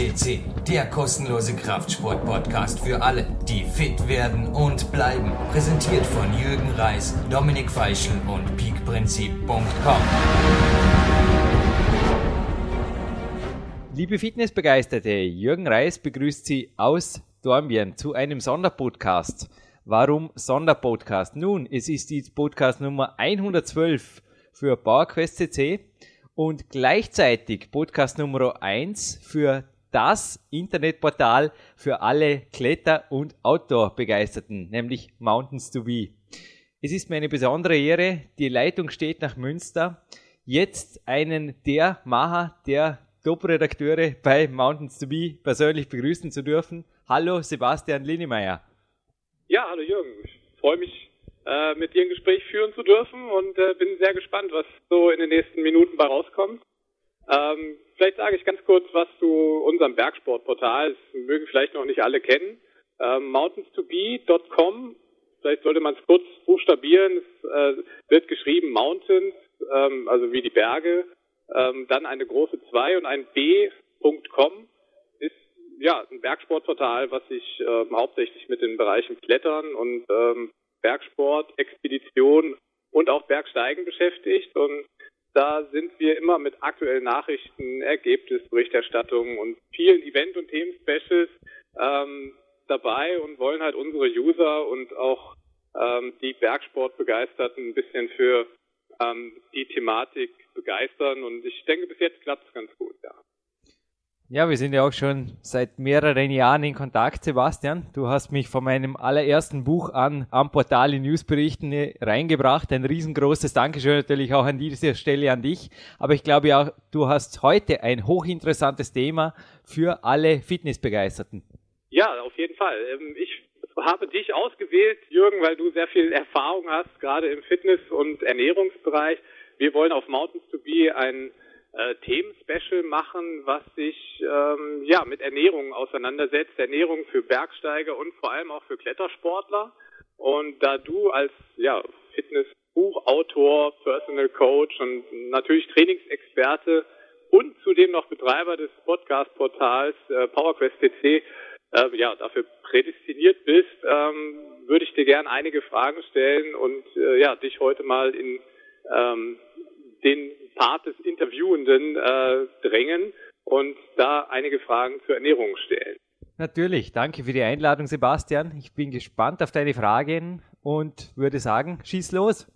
CC, der kostenlose Kraftsport-Podcast für alle, die fit werden und bleiben. Präsentiert von Jürgen Reis, Dominik Feischl und peakprinzip.com. Liebe Fitnessbegeisterte, Jürgen Reis begrüßt Sie aus Dornbirn zu einem Sonderpodcast. Warum Sonderpodcast? Nun, es ist die Podcast Nummer 112 für PowerQuest CC und gleichzeitig Podcast Nummer 1 für das Internetportal für alle Kletter- und Outdoor-Begeisterten, nämlich Mountains to Be. Es ist mir eine besondere Ehre, die Leitung steht nach Münster, jetzt einen der Macher, der Top-Redakteure bei Mountains to Be persönlich begrüßen zu dürfen. Hallo Sebastian Linnemeyer. Ja, hallo Jürgen. Ich freue mich, äh, mit dir ein Gespräch führen zu dürfen und äh, bin sehr gespannt, was so in den nächsten Minuten bei rauskommt. Ähm, vielleicht sage ich ganz kurz was zu unserem Bergsportportal. Das mögen vielleicht noch nicht alle kennen. Ähm, mountainstobe.com. Vielleicht sollte man es kurz buchstabieren. Es äh, wird geschrieben Mountains, ähm, also wie die Berge. Ähm, dann eine große 2 und ein B.com ja, ein Bergsportportal, was sich ähm, hauptsächlich mit den Bereichen Klettern und ähm, Bergsport, Expedition und auch Bergsteigen beschäftigt. Und da sind wir immer mit aktuellen Nachrichten, Ergebnisberichterstattungen und vielen Event- und Themen-Specials ähm, dabei und wollen halt unsere User und auch ähm, die Bergsportbegeisterten ein bisschen für ähm, die Thematik begeistern. Und ich denke, bis jetzt klappt es ganz gut, ja. Wir sind ja auch schon seit mehreren Jahren in Kontakt, Sebastian. Du hast mich von meinem allerersten Buch an am Portal in Newsberichten reingebracht. Ein riesengroßes Dankeschön natürlich auch an dieser Stelle an dich. Aber ich glaube auch, du hast heute ein hochinteressantes Thema für alle Fitnessbegeisterten. Ja, auf jeden Fall. Ähm, ich habe dich ausgewählt, Jürgen, weil du sehr viel Erfahrung hast, gerade im Fitness- und Ernährungsbereich. Wir wollen auf Mountains to Be ein äh, Themen-Special machen, was sich ähm, ja mit Ernährung auseinandersetzt, Ernährung für Bergsteiger und vor allem auch für Klettersportler. Und da du als ja Fitnessbuchautor, Personal Coach und natürlich Trainingsexperte und zudem noch Betreiber des Podcast-Portals äh, PowerQuest CC äh, ja dafür prädestiniert bist, ähm, würde ich dir gerne einige Fragen stellen und äh, ja dich heute mal in ähm, den Part des Interviewenden äh, drängen und da einige Fragen zur Ernährung stellen. Natürlich, danke für die Einladung, Sebastian. Ich bin gespannt auf deine Fragen und würde sagen, schieß los.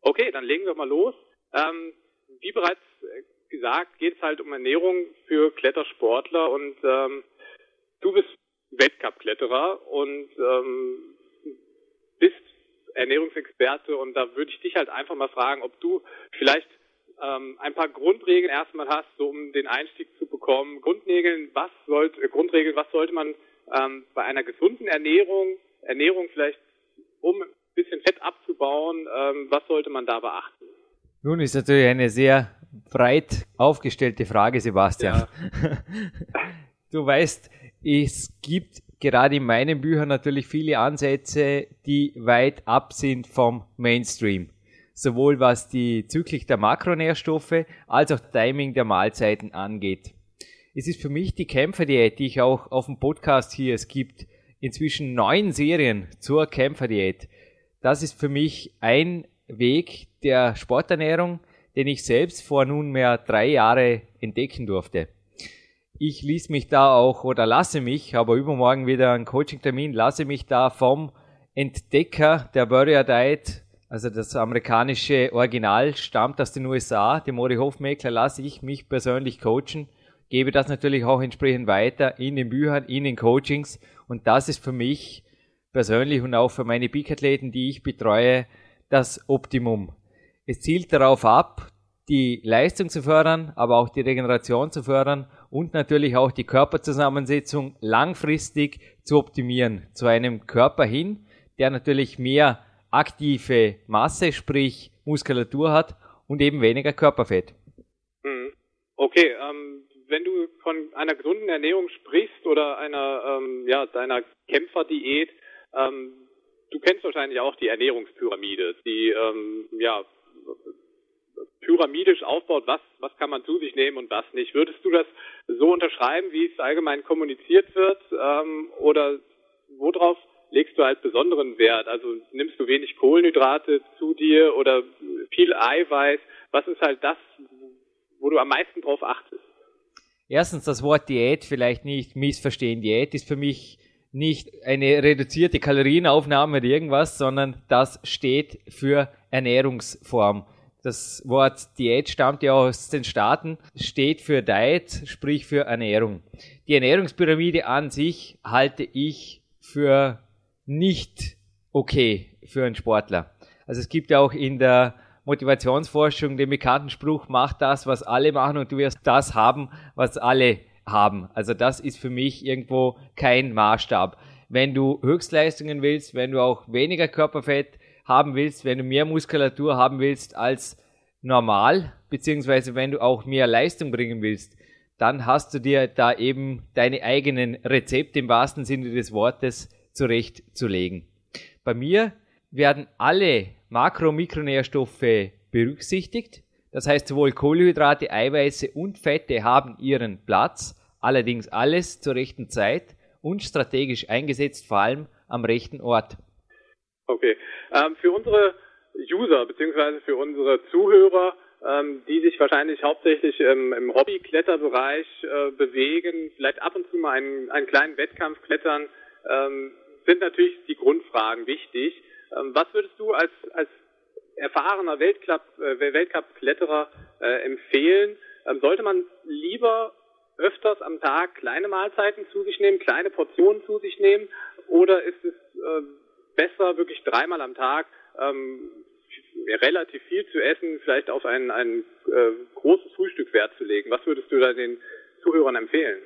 Okay, dann legen wir mal los. Ähm, wie bereits gesagt, geht es halt um Ernährung für Klettersportler und ähm, du bist Weltcup-Kletterer und ähm, bist Ernährungsexperte und da würde ich dich halt einfach mal fragen, ob du vielleicht ähm, ein paar Grundregeln erstmal hast, so um den Einstieg zu bekommen. Grundregeln, was sollte, äh, Grundregeln, was sollte man ähm, bei einer gesunden Ernährung, Ernährung vielleicht, um ein bisschen Fett abzubauen, ähm, was sollte man da beachten? Nun ist natürlich eine sehr breit aufgestellte Frage, Sebastian. Ja. du weißt, es gibt gerade in meinen Büchern natürlich viele Ansätze, die weit ab sind vom Mainstream sowohl was die Zyklik der Makronährstoffe als auch Timing der Mahlzeiten angeht. Es ist für mich die Kämpferdiät, die ich auch auf dem Podcast hier, es gibt inzwischen neun Serien zur Kämpferdiät. Das ist für mich ein Weg der Sporternährung, den ich selbst vor nunmehr drei Jahre entdecken durfte. Ich ließ mich da auch oder lasse mich, aber übermorgen wieder einen Coaching-Termin, lasse mich da vom Entdecker der Warrior Diet also das amerikanische Original stammt aus den USA. Die Mori Hofmeckler lasse ich mich persönlich coachen, gebe das natürlich auch entsprechend weiter in den Büchern, in den Coachings. Und das ist für mich persönlich und auch für meine Peak-Athleten, die ich betreue, das Optimum. Es zielt darauf ab, die Leistung zu fördern, aber auch die Regeneration zu fördern und natürlich auch die Körperzusammensetzung langfristig zu optimieren, zu einem Körper hin, der natürlich mehr aktive Masse, sprich Muskulatur hat und eben weniger Körperfett. Mhm. Okay, ähm, wenn du von einer gesunden Ernährung sprichst oder einer, ähm, ja, deiner Kämpferdiät, ähm, du kennst wahrscheinlich auch die Ernährungspyramide, die, ähm, ja, pyramidisch aufbaut, was, was kann man zu sich nehmen und was nicht. Würdest du das so unterschreiben, wie es allgemein kommuniziert wird? Ähm, oder worauf legst du halt besonderen Wert? Also nimmst du wenig Kohlenhydrate zu dir oder viel Eiweiß? Was ist halt das, wo du am meisten drauf achtest? Erstens das Wort Diät vielleicht nicht missverstehen. Diät ist für mich nicht eine reduzierte Kalorienaufnahme oder irgendwas, sondern das steht für Ernährungsform. Das Wort Diät stammt ja aus den Staaten, steht für Diet, sprich für Ernährung. Die Ernährungspyramide an sich halte ich für nicht okay für einen Sportler. Also es gibt ja auch in der Motivationsforschung den bekannten Spruch, mach das, was alle machen und du wirst das haben, was alle haben. Also das ist für mich irgendwo kein Maßstab. Wenn du Höchstleistungen willst, wenn du auch weniger Körperfett haben willst, wenn du mehr Muskulatur haben willst als normal, beziehungsweise wenn du auch mehr Leistung bringen willst, dann hast du dir da eben deine eigenen Rezepte im wahrsten Sinne des Wortes zurechtzulegen. Bei mir werden alle Makro- und Mikronährstoffe berücksichtigt. Das heißt, sowohl Kohlenhydrate, Eiweiße und Fette haben ihren Platz, allerdings alles zur rechten Zeit und strategisch eingesetzt, vor allem am rechten Ort. Okay. Ähm, für unsere User bzw. für unsere Zuhörer, ähm, die sich wahrscheinlich hauptsächlich im, im Hobby-Kletterbereich äh, bewegen, vielleicht ab und zu mal einen, einen kleinen Wettkampf klettern, ähm, sind natürlich die Grundfragen wichtig. Ähm, was würdest du als, als erfahrener Weltcup, äh, Weltcup-Kletterer äh, empfehlen? Ähm, sollte man lieber öfters am Tag kleine Mahlzeiten zu sich nehmen, kleine Portionen zu sich nehmen? Oder ist es äh, besser, wirklich dreimal am Tag ähm, relativ viel zu essen, vielleicht auf ein, ein äh, großes Frühstück Wert zu legen? Was würdest du da den Zuhörern empfehlen?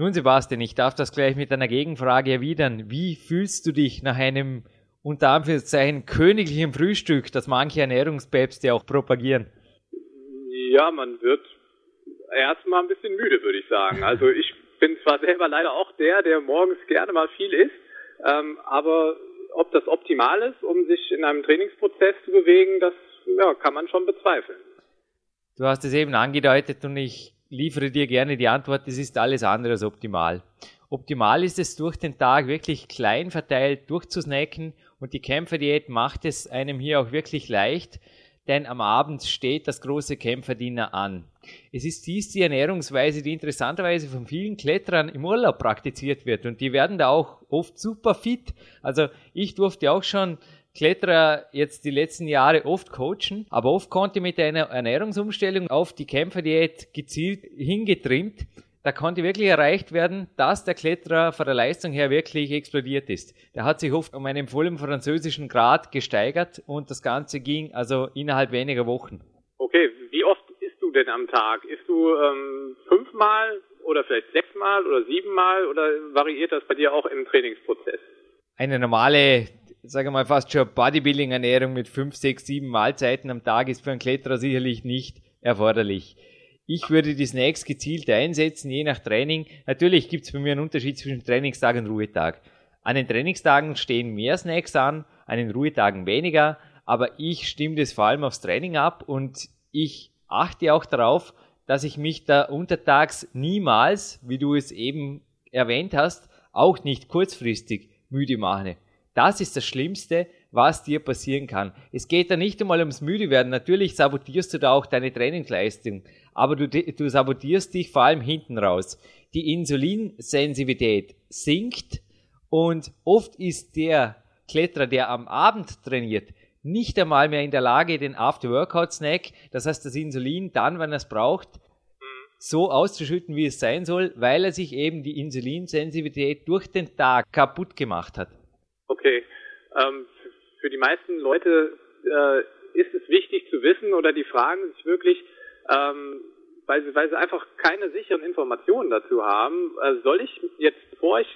Nun, Sebastian, ich darf das gleich mit einer Gegenfrage erwidern. Wie fühlst du dich nach einem unter Anführungszeichen königlichen Frühstück, das manche Ernährungspäpste auch propagieren? Ja, man wird erstmal ein bisschen müde, würde ich sagen. Also ich bin zwar selber leider auch der, der morgens gerne mal viel isst, ähm, aber ob das optimal ist, um sich in einem Trainingsprozess zu bewegen, das ja, kann man schon bezweifeln. Du hast es eben angedeutet und ich liefere dir gerne die Antwort, es ist alles andere als optimal. Optimal ist es, durch den Tag wirklich klein verteilt durchzusnacken und die Kämpferdiät macht es einem hier auch wirklich leicht, denn am Abend steht das große Kämpferdiener an. Es ist dies die Ernährungsweise, die interessanterweise von vielen Kletterern im Urlaub praktiziert wird und die werden da auch oft super fit. Also ich durfte auch schon Kletterer jetzt die letzten Jahre oft coachen, aber oft konnte mit einer Ernährungsumstellung auf die Kämpferdiät gezielt hingetrimmt da konnte wirklich erreicht werden, dass der Kletterer von der Leistung her wirklich explodiert ist. Der hat sich oft um einen vollen französischen Grad gesteigert und das Ganze ging also innerhalb weniger Wochen. Okay, wie oft isst du denn am Tag? Isst du ähm, fünfmal oder vielleicht sechsmal oder siebenmal oder variiert das bei dir auch im Trainingsprozess? Eine normale, sagen wir mal fast schon Bodybuilding-Ernährung mit fünf, sechs, sieben Mahlzeiten am Tag ist für einen Kletterer sicherlich nicht erforderlich. Ich würde die Snacks gezielt einsetzen, je nach Training. Natürlich gibt es bei mir einen Unterschied zwischen Trainingstag und Ruhetag. An den Trainingstagen stehen mehr Snacks an, an den Ruhetagen weniger, aber ich stimme das vor allem aufs Training ab und ich achte auch darauf, dass ich mich da untertags niemals, wie du es eben erwähnt hast, auch nicht kurzfristig müde mache. Das ist das Schlimmste, was dir passieren kann. Es geht da nicht einmal ums Müdewerden. Natürlich sabotierst du da auch deine Trainingsleistung aber du, du sabotierst dich vor allem hinten raus. Die Insulinsensitivität sinkt und oft ist der Kletterer, der am Abend trainiert, nicht einmal mehr in der Lage, den After-Workout-Snack, das heißt das Insulin dann, wenn er es braucht, so auszuschütten, wie es sein soll, weil er sich eben die Insulinsensitivität durch den Tag kaputt gemacht hat. Okay. Ähm, für die meisten Leute äh, ist es wichtig zu wissen oder die fragen sich wirklich, ähm, weil, sie, weil sie einfach keine sicheren Informationen dazu haben. Äh, soll ich jetzt, bevor ich,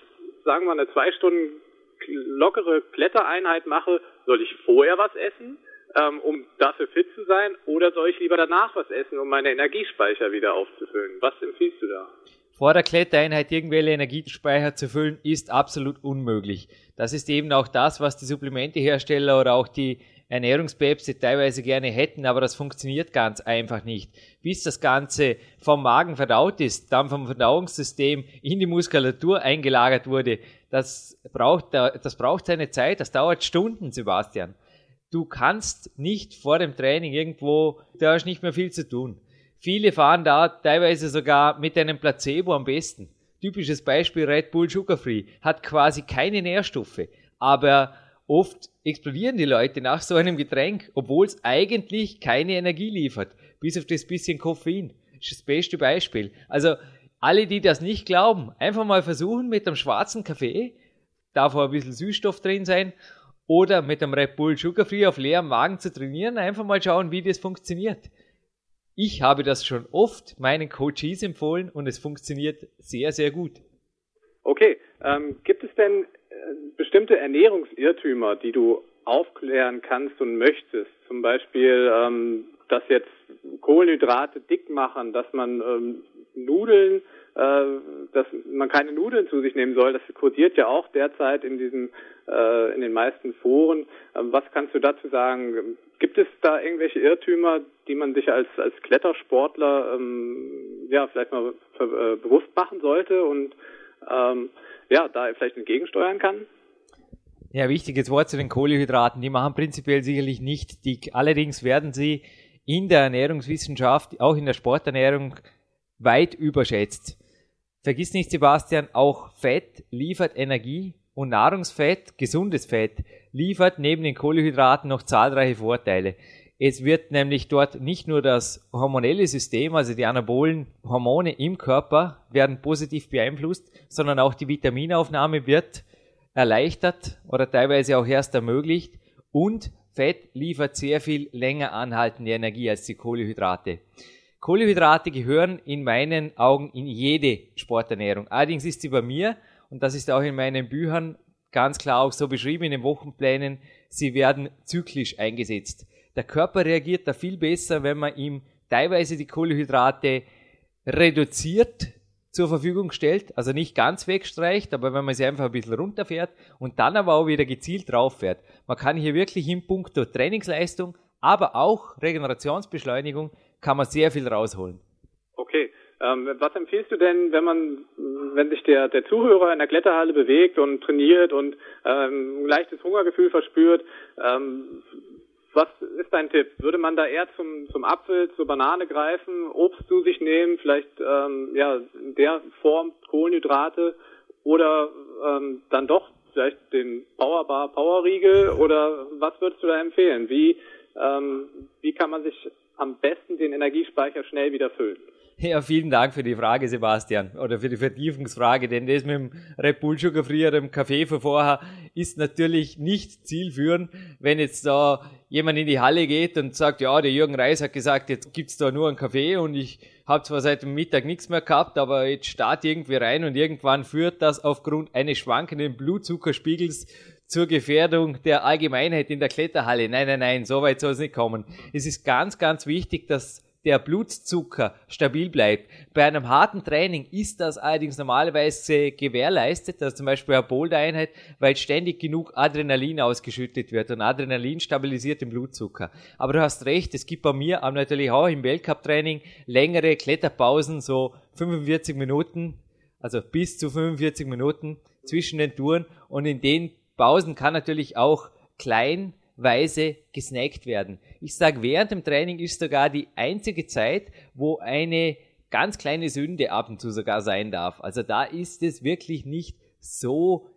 sagen wir, eine zwei Stunden lockere Klettereinheit mache, soll ich vorher was essen, ähm, um dafür fit zu sein, oder soll ich lieber danach was essen, um meine Energiespeicher wieder aufzufüllen? Was empfiehlst du da? Vor der Klettereinheit irgendwelche Energiespeicher zu füllen, ist absolut unmöglich. Das ist eben auch das, was die Supplementehersteller oder auch die Ernährungspäpste teilweise gerne hätten, aber das funktioniert ganz einfach nicht. Bis das Ganze vom Magen verdaut ist, dann vom Verdauungssystem in die Muskulatur eingelagert wurde, das braucht, das braucht seine Zeit, das dauert Stunden, Sebastian. Du kannst nicht vor dem Training irgendwo, da hast nicht mehr viel zu tun. Viele fahren da teilweise sogar mit einem Placebo am besten. Typisches Beispiel Red Bull Sugar Free hat quasi keine Nährstoffe, aber oft explodieren die Leute nach so einem Getränk, obwohl es eigentlich keine Energie liefert, bis auf das bisschen Koffein. Das ist das beste Beispiel. Also alle, die das nicht glauben, einfach mal versuchen mit einem schwarzen Kaffee, darf auch ein bisschen Süßstoff drin sein, oder mit einem Red Bull Sugar Free auf leerem Magen zu trainieren, einfach mal schauen, wie das funktioniert. Ich habe das schon oft meinen Coaches empfohlen und es funktioniert sehr, sehr gut. Okay, ähm, gibt es denn äh, bestimmte Ernährungsirrtümer, die du aufklären kannst und möchtest? Zum Beispiel, ähm, dass jetzt Kohlenhydrate dick machen, dass man ähm, Nudeln, äh, dass man keine Nudeln zu sich nehmen soll. Das kursiert ja auch derzeit in diesen äh, in den meisten Foren. Ähm, was kannst du dazu sagen? Gibt es da irgendwelche Irrtümer, die man sich als, als Klettersportler ähm, ja vielleicht mal äh, bewusst machen sollte und ähm, ja, da vielleicht entgegensteuern kann? Ja, wichtiges Wort zu den Kohlehydraten. Die machen prinzipiell sicherlich nicht dick. Allerdings werden sie in der Ernährungswissenschaft, auch in der Sporternährung, weit überschätzt. Vergiss nicht, Sebastian, auch Fett liefert Energie und Nahrungsfett, gesundes Fett, liefert neben den Kohlenhydraten noch zahlreiche Vorteile. Es wird nämlich dort nicht nur das hormonelle System, also die anabolen Hormone im Körper werden positiv beeinflusst, sondern auch die Vitaminaufnahme wird erleichtert oder teilweise auch erst ermöglicht und Fett liefert sehr viel länger anhaltende Energie als die Kohlenhydrate. Kohlenhydrate gehören in meinen Augen in jede Sporternährung. Allerdings ist sie bei mir und das ist auch in meinen Büchern ganz klar auch so beschrieben in den Wochenplänen, sie werden zyklisch eingesetzt. Der Körper reagiert da viel besser, wenn man ihm teilweise die Kohlenhydrate reduziert zur Verfügung stellt, also nicht ganz wegstreicht, aber wenn man sie einfach ein bisschen runterfährt und dann aber auch wieder gezielt drauf fährt. Man kann hier wirklich in puncto Trainingsleistung, aber auch Regenerationsbeschleunigung kann man sehr viel rausholen. Okay, ähm, was empfiehlst du denn, wenn man, wenn sich der, der Zuhörer in der Kletterhalle bewegt und trainiert und ähm, ein leichtes Hungergefühl verspürt? Ähm, was ist dein Tipp? Würde man da eher zum, zum Apfel, zur Banane greifen, Obst zu sich nehmen, vielleicht ähm, ja in der Form Kohlenhydrate oder ähm, dann doch vielleicht den Powerbar Powerriegel oder was würdest du da empfehlen? Wie ähm, wie kann man sich am besten den Energiespeicher schnell wieder füllen? Ja, vielen Dank für die Frage, Sebastian, oder für die Vertiefungsfrage, denn das mit dem Red Bull Sugar Free oder dem Kaffee von vorher ist natürlich nicht zielführend, wenn jetzt da jemand in die Halle geht und sagt, ja, der Jürgen Reis hat gesagt, jetzt gibt's da nur einen Kaffee und ich habe zwar seit dem Mittag nichts mehr gehabt, aber jetzt start irgendwie rein und irgendwann führt das aufgrund eines schwankenden Blutzuckerspiegels zur Gefährdung der Allgemeinheit in der Kletterhalle. Nein, nein, nein, so weit soll es nicht kommen. Es ist ganz, ganz wichtig, dass der Blutzucker stabil bleibt. Bei einem harten Training ist das allerdings normalerweise gewährleistet, also zum Beispiel eine Boulder-Einheit, weil ständig genug Adrenalin ausgeschüttet wird und Adrenalin stabilisiert den Blutzucker. Aber du hast recht, es gibt bei mir natürlich auch im Weltcup-Training längere Kletterpausen, so 45 Minuten, also bis zu 45 Minuten zwischen den Touren und in den Pausen kann natürlich auch klein Weise gesnackt werden. Ich sage, während dem Training ist sogar die einzige Zeit, wo eine ganz kleine Sünde ab und zu sogar sein darf. Also da ist es wirklich nicht so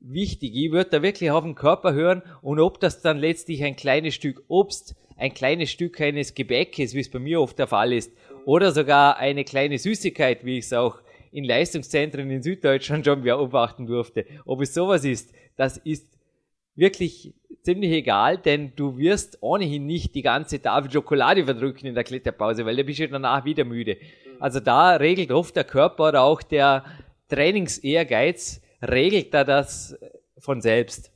wichtig. Ich würde da wirklich auf den Körper hören und ob das dann letztlich ein kleines Stück Obst, ein kleines Stück eines Gebäckes, wie es bei mir oft der Fall ist, oder sogar eine kleine Süßigkeit, wie ich es auch in Leistungszentren in Süddeutschland schon beobachten durfte. Ob es sowas ist, das ist wirklich ziemlich egal, denn du wirst ohnehin nicht die ganze Tafel Schokolade verdrücken in der Kletterpause, weil da bist du danach wieder müde. Also da regelt oft der Körper oder auch der Trainingsehrgeiz, regelt da das von selbst.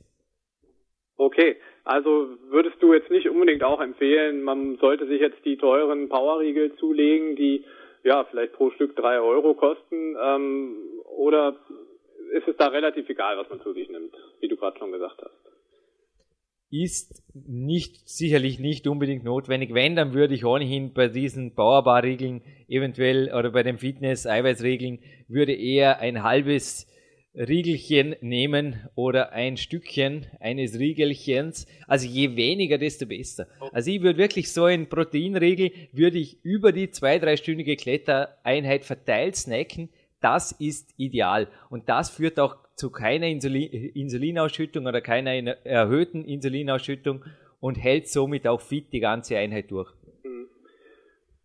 Okay, also würdest du jetzt nicht unbedingt auch empfehlen, man sollte sich jetzt die teuren Powerriegel zulegen, die ja vielleicht pro Stück drei Euro kosten, ähm, oder ist es da relativ egal, was man zu sich nimmt, wie du gerade schon gesagt hast? Ist nicht, sicherlich nicht unbedingt notwendig. Wenn, dann würde ich ohnehin bei diesen Bauerbar-Regeln eventuell oder bei den Fitness-Eiweiß-Regeln würde eher ein halbes Riegelchen nehmen oder ein Stückchen eines Riegelchens. Also je weniger, desto besser. Also ich würde wirklich so ein Proteinriegel, würde ich über die zwei, dreistündige Klettereinheit verteilt snacken. Das ist ideal. Und das führt auch zu keiner Insulin Insulinausschüttung oder keiner erhöhten Insulinausschüttung und hält somit auch fit die ganze Einheit durch. Mhm.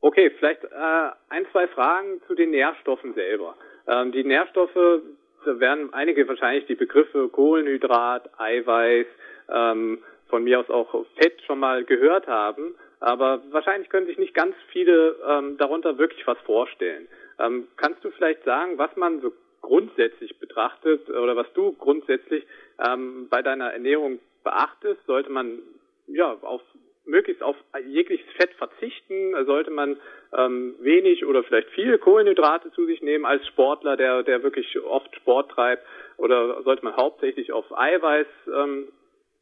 Okay, vielleicht äh, ein, zwei Fragen zu den Nährstoffen selber. Ähm, die Nährstoffe da werden einige wahrscheinlich die Begriffe Kohlenhydrat, Eiweiß, ähm, von mir aus auch Fett schon mal gehört haben, aber wahrscheinlich können sich nicht ganz viele ähm, darunter wirklich was vorstellen. Ähm, kannst du vielleicht sagen, was man so grundsätzlich betrachtet oder was du grundsätzlich ähm, bei deiner Ernährung beachtest? Sollte man ja auf möglichst auf jegliches Fett verzichten? Sollte man ähm, wenig oder vielleicht viel Kohlenhydrate zu sich nehmen als Sportler, der, der wirklich oft Sport treibt? Oder sollte man hauptsächlich auf Eiweiß, ähm,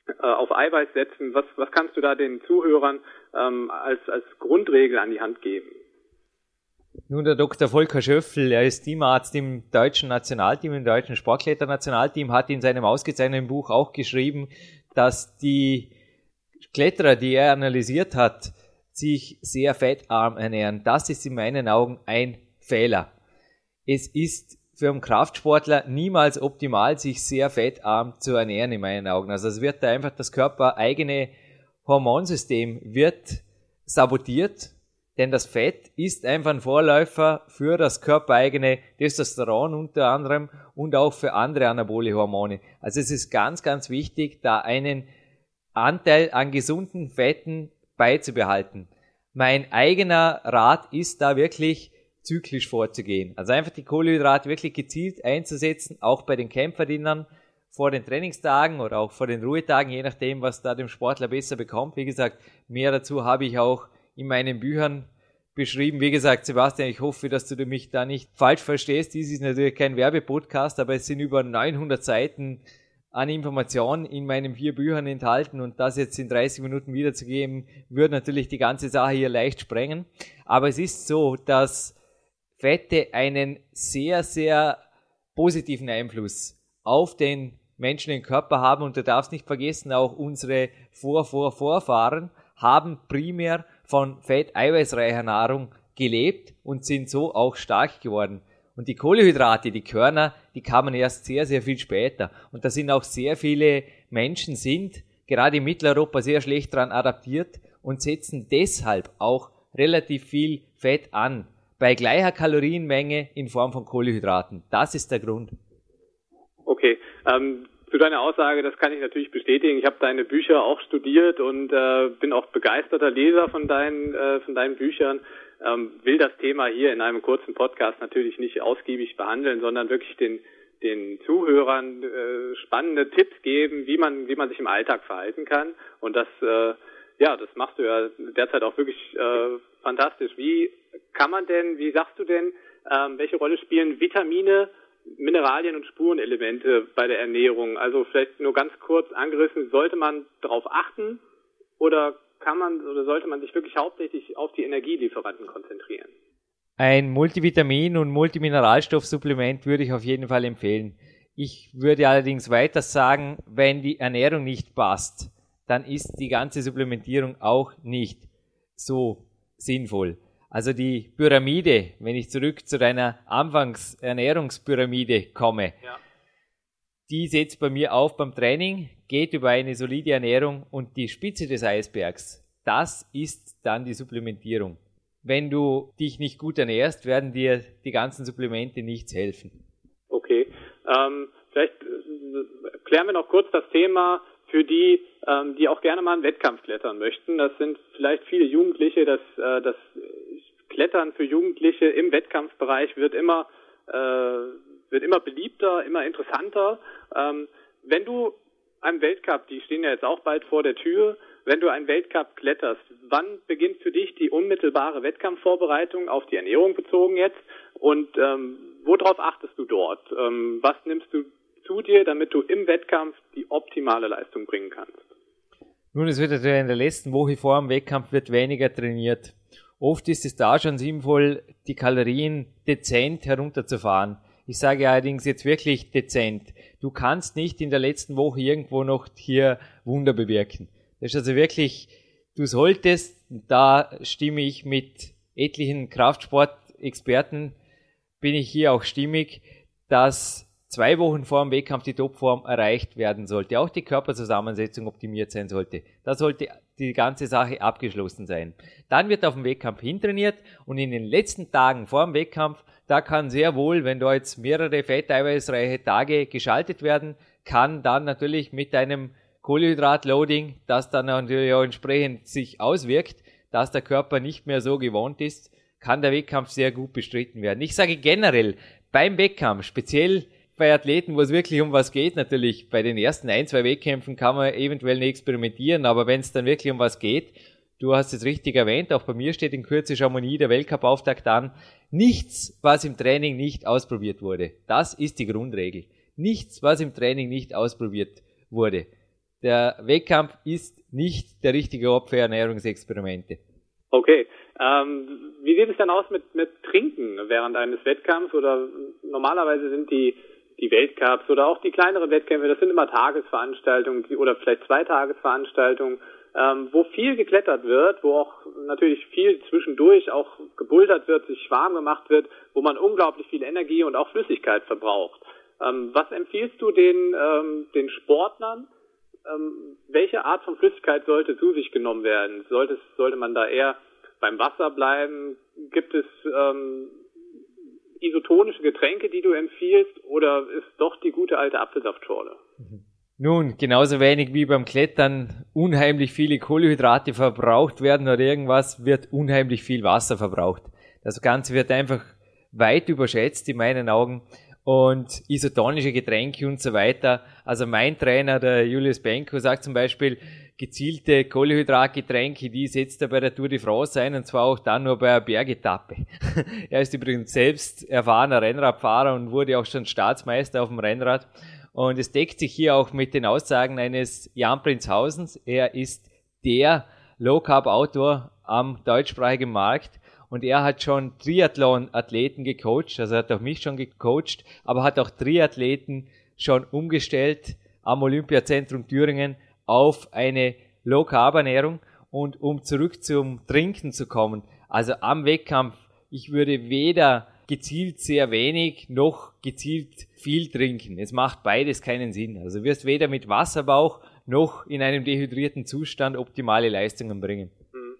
äh, auf Eiweiß setzen? Was, was kannst du da den Zuhörern ähm, als, als Grundregel an die Hand geben? Nun, der Dr. Volker Schöffel, er ist Teamarzt im deutschen Nationalteam, im deutschen Sportkletternationalteam, hat in seinem ausgezeichneten Buch auch geschrieben, dass die Kletterer, die er analysiert hat, sich sehr fettarm ernähren. Das ist in meinen Augen ein Fehler. Es ist für einen Kraftsportler niemals optimal, sich sehr fettarm zu ernähren, in meinen Augen. Also es wird da einfach das körpereigene Hormonsystem wird sabotiert, denn das Fett ist einfach ein Vorläufer für das körpereigene Testosteron unter anderem und auch für andere anabole Hormone. Also es ist ganz, ganz wichtig, da einen Anteil an gesunden Fetten beizubehalten. Mein eigener Rat ist da wirklich zyklisch vorzugehen. Also einfach die Kohlenhydrate wirklich gezielt einzusetzen, auch bei den Kämpferdinnern vor den Trainingstagen oder auch vor den Ruhetagen, je nachdem, was da dem Sportler besser bekommt. Wie gesagt, mehr dazu habe ich auch in meinen Büchern beschrieben. Wie gesagt, Sebastian, ich hoffe, dass du mich da nicht falsch verstehst. Dies ist natürlich kein Werbepodcast, aber es sind über 900 Seiten an Informationen in meinen vier Büchern enthalten und das jetzt in 30 Minuten wiederzugeben, würde natürlich die ganze Sache hier leicht sprengen. Aber es ist so, dass Fette einen sehr, sehr positiven Einfluss auf den menschlichen Körper haben und du darfst nicht vergessen, auch unsere Vor, Vor, Vorfahren haben primär von fett-eiweißreicher Nahrung gelebt und sind so auch stark geworden. Und die Kohlehydrate, die Körner, die kamen erst sehr, sehr viel später. Und da sind auch sehr viele Menschen sind, gerade in Mitteleuropa, sehr schlecht daran adaptiert und setzen deshalb auch relativ viel Fett an. Bei gleicher Kalorienmenge in Form von Kohlehydraten. Das ist der Grund. Okay. Ähm, zu deiner Aussage, das kann ich natürlich bestätigen. Ich habe deine Bücher auch studiert und äh, bin auch begeisterter Leser von deinen, äh, von deinen Büchern ähm, will das Thema hier in einem kurzen Podcast natürlich nicht ausgiebig behandeln, sondern wirklich den den Zuhörern äh, spannende Tipps geben, wie man wie man sich im Alltag verhalten kann und das äh, ja, das machst du ja derzeit auch wirklich äh, fantastisch. Wie kann man denn, wie sagst du denn, ähm, welche Rolle spielen Vitamine, Mineralien und Spurenelemente bei der Ernährung? Also vielleicht nur ganz kurz angerissen, sollte man darauf achten oder kann man oder sollte man sich wirklich hauptsächlich auf die Energielieferanten konzentrieren? Ein Multivitamin- und Multimineralstoffsupplement würde ich auf jeden Fall empfehlen. Ich würde allerdings weiter sagen, wenn die Ernährung nicht passt, dann ist die ganze Supplementierung auch nicht so sinnvoll. Also die Pyramide, wenn ich zurück zu deiner Anfangsernährungspyramide komme, ja. die setzt bei mir auf beim Training, geht über eine solide Ernährung und die Spitze des Eisbergs, das ist dann die Supplementierung. Wenn du dich nicht gut ernährst, werden dir die ganzen Supplemente nichts helfen. Okay. Ähm, vielleicht äh, klären wir noch kurz das Thema für die, ähm, die auch gerne mal einen Wettkampf klettern möchten. Das sind vielleicht viele Jugendliche, das, äh, das Klettern für Jugendliche im Wettkampfbereich wird immer, äh, wird immer beliebter, immer interessanter. Ähm, wenn du einem Weltcup, die stehen ja jetzt auch bald vor der Tür, wenn du einen Weltcup kletterst, wann beginnt für dich die unmittelbare Wettkampfvorbereitung auf die Ernährung bezogen jetzt? Und ähm, worauf achtest du dort? Ähm, was nimmst du zu dir, damit du im Wettkampf die optimale Leistung bringen kannst? Nun, es wird natürlich in der letzten Woche vor dem Wettkampf wird weniger trainiert. Oft ist es da schon sinnvoll, die Kalorien dezent herunterzufahren. Ich sage allerdings jetzt wirklich dezent. Du kannst nicht in der letzten Woche irgendwo noch hier Wunder bewirken. Das ist also wirklich, du solltest, da stimme ich mit etlichen Kraftsportexperten, bin ich hier auch stimmig, dass zwei Wochen vor dem Wettkampf die Topform erreicht werden sollte. Auch die Körperzusammensetzung optimiert sein sollte. Da sollte die ganze Sache abgeschlossen sein. Dann wird auf dem Wettkampf hintrainiert und in den letzten Tagen vor dem Wettkampf, da kann sehr wohl, wenn da jetzt mehrere fetteiweißreiche Tage geschaltet werden, kann dann natürlich mit einem Kohlenhydratloading, das dann natürlich auch entsprechend sich auswirkt, dass der Körper nicht mehr so gewohnt ist, kann der Wettkampf sehr gut bestritten werden. Ich sage generell, beim Wettkampf, speziell bei Athleten, wo es wirklich um was geht, natürlich bei den ersten ein, zwei Wettkämpfen kann man eventuell nicht experimentieren, aber wenn es dann wirklich um was geht, du hast es richtig erwähnt, auch bei mir steht in Kürze Chamonix der Weltcup-Auftakt an, nichts, was im Training nicht ausprobiert wurde. Das ist die Grundregel. Nichts, was im Training nicht ausprobiert wurde. Der Wettkampf ist nicht der richtige Ort für Ernährungsexperimente. Okay. Ähm, wie sieht es denn aus mit, mit Trinken während eines Wettkampfs? Oder normalerweise sind die die Weltcups oder auch die kleineren Wettkämpfe, das sind immer Tagesveranstaltungen oder vielleicht zwei Tagesveranstaltungen, ähm, wo viel geklettert wird, wo auch natürlich viel zwischendurch auch gebouldert wird, sich warm gemacht wird, wo man unglaublich viel Energie und auch Flüssigkeit verbraucht. Ähm, was empfiehlst du den, ähm, den Sportlern? Ähm, welche Art von Flüssigkeit sollte zu sich genommen werden? Sollte, sollte man da eher beim Wasser bleiben? Gibt es ähm, isotonische Getränke, die du empfiehlst, oder ist doch die gute alte Apfelsaftschorle? Nun, genauso wenig wie beim Klettern unheimlich viele Kohlenhydrate verbraucht werden oder irgendwas, wird unheimlich viel Wasser verbraucht. Das Ganze wird einfach weit überschätzt in meinen Augen und isotonische Getränke und so weiter. Also mein Trainer, der Julius Benko, sagt zum Beispiel, gezielte Kohlehydratgetränke, die setzt er bei der Tour de France ein und zwar auch dann nur bei einer Bergetappe. er ist übrigens selbst erfahrener Rennradfahrer und wurde auch schon Staatsmeister auf dem Rennrad. Und es deckt sich hier auch mit den Aussagen eines Jan Prinzhausens. Er ist der Low Carb Autor am deutschsprachigen Markt und er hat schon Triathlon-Athleten gecoacht, also er hat auch mich schon gecoacht, aber hat auch Triathleten schon umgestellt am Olympiazentrum Thüringen auf eine Low-Carb-Ernährung und um zurück zum Trinken zu kommen, also am Wettkampf, ich würde weder gezielt sehr wenig noch gezielt viel trinken. Es macht beides keinen Sinn. Also du wirst weder mit Wasserbauch noch in einem dehydrierten Zustand optimale Leistungen bringen. Hm.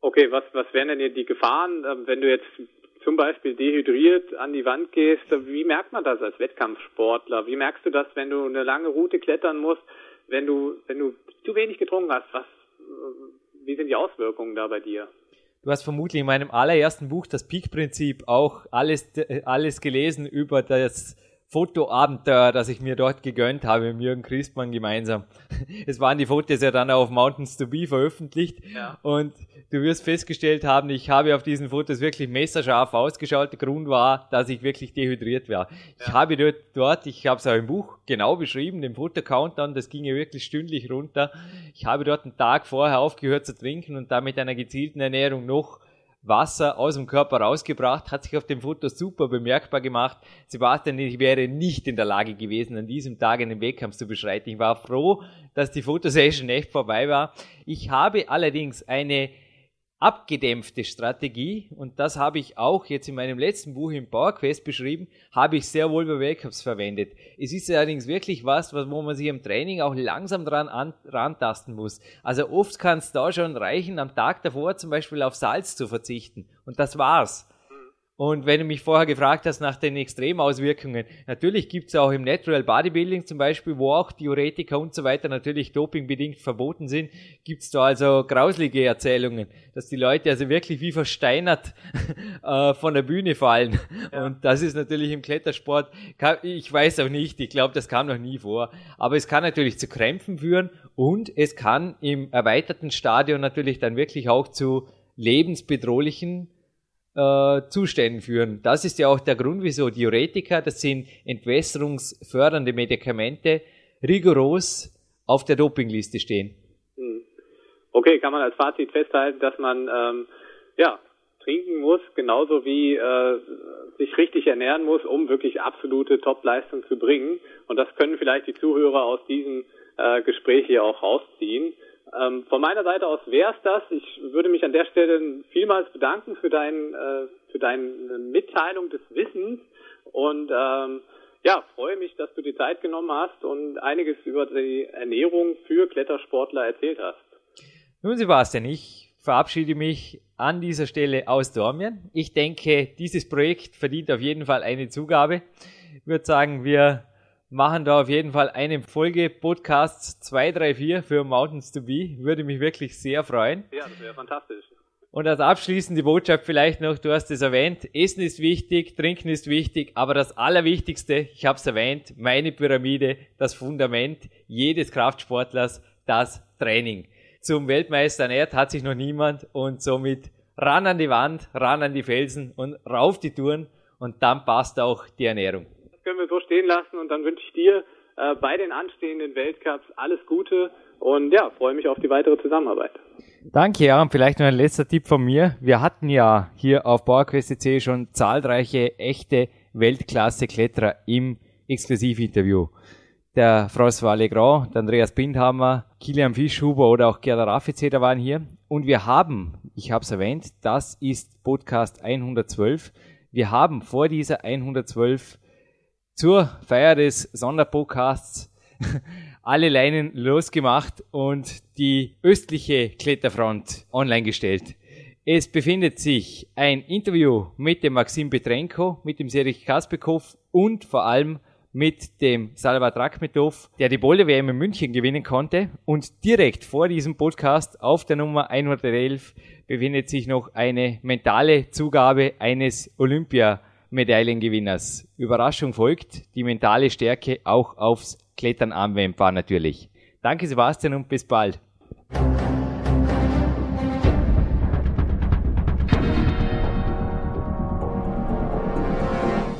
Okay, was, was wären denn die Gefahren, ähm, wenn du jetzt zum Beispiel dehydriert an die Wand gehst? Wie merkt man das als Wettkampfsportler? Wie merkst du das, wenn du eine lange Route klettern musst? Wenn du, wenn du zu wenig getrunken hast, was, wie sind die Auswirkungen da bei dir? Du hast vermutlich in meinem allerersten Buch, das Peak-Prinzip, auch alles, alles gelesen über das Fotoabenteuer, das ich mir dort gegönnt habe mit Jürgen Christmann gemeinsam. Es waren die Fotos ja dann auf Mountains to Be veröffentlicht ja. und du wirst festgestellt haben, ich habe auf diesen Fotos wirklich messerscharf ausgeschaut. Der Grund war, dass ich wirklich dehydriert war. Ja. Ich habe dort, dort ich habe es auch im Buch genau beschrieben, den Foto-Countdown, das ging ja wirklich stündlich runter. Ich habe dort einen Tag vorher aufgehört zu trinken und da mit einer gezielten Ernährung noch Wasser aus dem Körper rausgebracht, hat sich auf dem Foto super bemerkbar gemacht. Sebastian, ich wäre nicht in der Lage gewesen, an diesem Tag einen Wettkampf zu beschreiten. Ich war froh, dass die Fotosession echt vorbei war. Ich habe allerdings eine abgedämpfte Strategie, und das habe ich auch jetzt in meinem letzten Buch im PowerQuest beschrieben, habe ich sehr wohl bei Weltcups verwendet. Es ist allerdings wirklich was, wo man sich im Training auch langsam dran an, rantasten muss. Also oft kann es da schon reichen, am Tag davor zum Beispiel auf Salz zu verzichten. Und das war's. Und wenn du mich vorher gefragt hast nach den Extremauswirkungen, natürlich gibt's auch im Natural Bodybuilding zum Beispiel, wo auch Diuretika und so weiter natürlich dopingbedingt verboten sind, gibt's da also grauslige Erzählungen, dass die Leute also wirklich wie versteinert äh, von der Bühne fallen. Ja. Und das ist natürlich im Klettersport, ich weiß auch nicht, ich glaube, das kam noch nie vor. Aber es kann natürlich zu Krämpfen führen und es kann im erweiterten Stadion natürlich dann wirklich auch zu lebensbedrohlichen äh, Zuständen führen. Das ist ja auch der Grund, wieso Diuretika, das sind entwässerungsfördernde Medikamente, rigoros auf der Dopingliste stehen. Okay, kann man als Fazit festhalten, dass man ähm, ja trinken muss, genauso wie äh, sich richtig ernähren muss, um wirklich absolute Top-Leistung zu bringen. Und das können vielleicht die Zuhörer aus diesem äh, Gespräch hier auch rausziehen. Ähm, von meiner Seite aus wäre es das. Ich würde mich an der Stelle vielmals bedanken für, dein, äh, für deine Mitteilung des Wissens und ähm, ja, freue mich, dass du die Zeit genommen hast und einiges über die Ernährung für Klettersportler erzählt hast. Nun, Sebastian, ich verabschiede mich an dieser Stelle aus Dormien. Ich denke, dieses Projekt verdient auf jeden Fall eine Zugabe. Ich würde sagen, wir machen da auf jeden Fall eine Folge Podcasts 234 für Mountains to Be. Würde mich wirklich sehr freuen. Ja, das wäre fantastisch. Und als abschließende Botschaft vielleicht noch, du hast es erwähnt, Essen ist wichtig, Trinken ist wichtig, aber das Allerwichtigste, ich habe es erwähnt, meine Pyramide, das Fundament jedes Kraftsportlers, das Training. Zum Weltmeister ernährt hat sich noch niemand und somit ran an die Wand, ran an die Felsen und rauf die Touren und dann passt auch die Ernährung können wir so stehen lassen und dann wünsche ich dir äh, bei den anstehenden Weltcups alles Gute und ja, freue mich auf die weitere Zusammenarbeit. Danke, ja, und vielleicht noch ein letzter Tipp von mir. Wir hatten ja hier auf PowerQuest.c schon zahlreiche echte Weltklasse-Kletterer im Exklusivinterview. Der François Legrand, der Andreas Bindhammer, Kilian Fischhuber oder auch Gerda Raffizeder waren hier. Und wir haben, ich habe es erwähnt, das ist Podcast 112. Wir haben vor dieser 112 zur Feier des Sonderpodcasts alle Leinen losgemacht und die östliche Kletterfront online gestellt. Es befindet sich ein Interview mit dem Maxim Petrenko, mit dem Serich Kaspekov und vor allem mit dem Salvat Rakhmetov, der die Boulder WM in München gewinnen konnte. Und direkt vor diesem Podcast auf der Nummer 111 befindet sich noch eine mentale Zugabe eines Olympia Medaillengewinners. Überraschung folgt, die mentale Stärke auch aufs Klettern anwendbar natürlich. Danke Sebastian und bis bald.